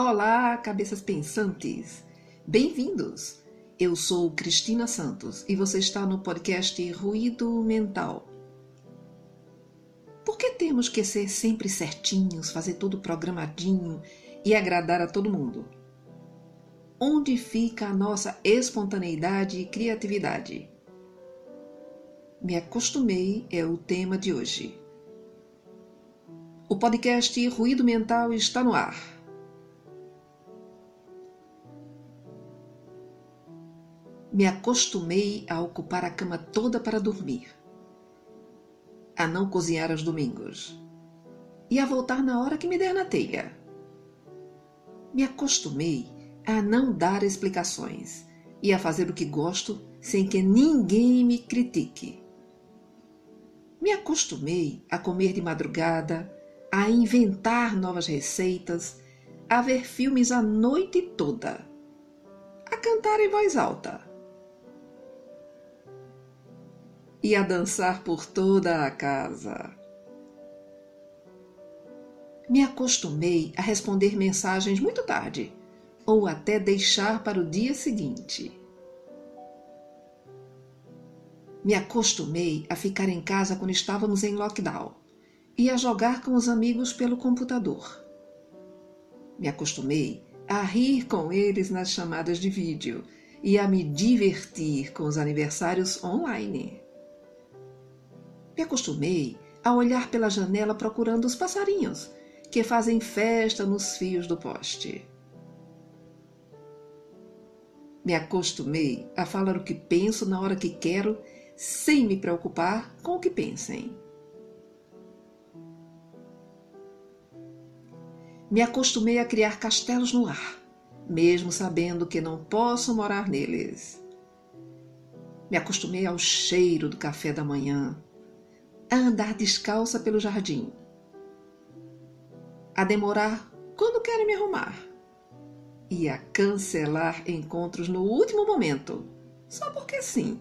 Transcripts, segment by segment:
Olá, cabeças pensantes! Bem-vindos! Eu sou Cristina Santos e você está no podcast Ruído Mental. Por que temos que ser sempre certinhos, fazer tudo programadinho e agradar a todo mundo? Onde fica a nossa espontaneidade e criatividade? Me acostumei é o tema de hoje. O podcast Ruído Mental está no ar. Me acostumei a ocupar a cama toda para dormir, a não cozinhar aos domingos e a voltar na hora que me der na telha. Me acostumei a não dar explicações e a fazer o que gosto sem que ninguém me critique. Me acostumei a comer de madrugada, a inventar novas receitas, a ver filmes a noite toda, a cantar em voz alta e a dançar por toda a casa. Me acostumei a responder mensagens muito tarde ou até deixar para o dia seguinte. Me acostumei a ficar em casa quando estávamos em lockdown e a jogar com os amigos pelo computador. Me acostumei a rir com eles nas chamadas de vídeo e a me divertir com os aniversários online. Me acostumei a olhar pela janela procurando os passarinhos que fazem festa nos fios do poste. Me acostumei a falar o que penso na hora que quero, sem me preocupar com o que pensem. Me acostumei a criar castelos no ar, mesmo sabendo que não posso morar neles. Me acostumei ao cheiro do café da manhã, a andar descalça pelo jardim, a demorar quando quero me arrumar e a cancelar encontros no último momento, só porque sim.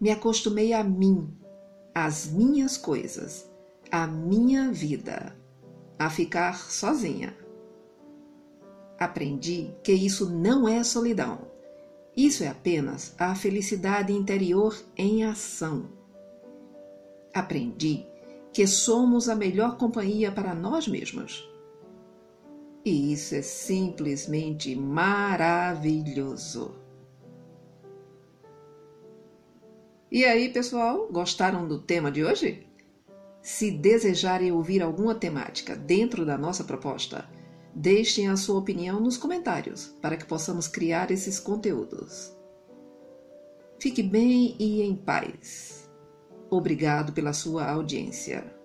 Me acostumei a mim, às minhas coisas, à minha vida a ficar sozinha. Aprendi que isso não é solidão. Isso é apenas a felicidade interior em ação. Aprendi que somos a melhor companhia para nós mesmos. E isso é simplesmente maravilhoso. E aí, pessoal, gostaram do tema de hoje? Se desejarem ouvir alguma temática dentro da nossa proposta, deixem a sua opinião nos comentários para que possamos criar esses conteúdos. Fique bem e em paz. Obrigado pela sua audiência.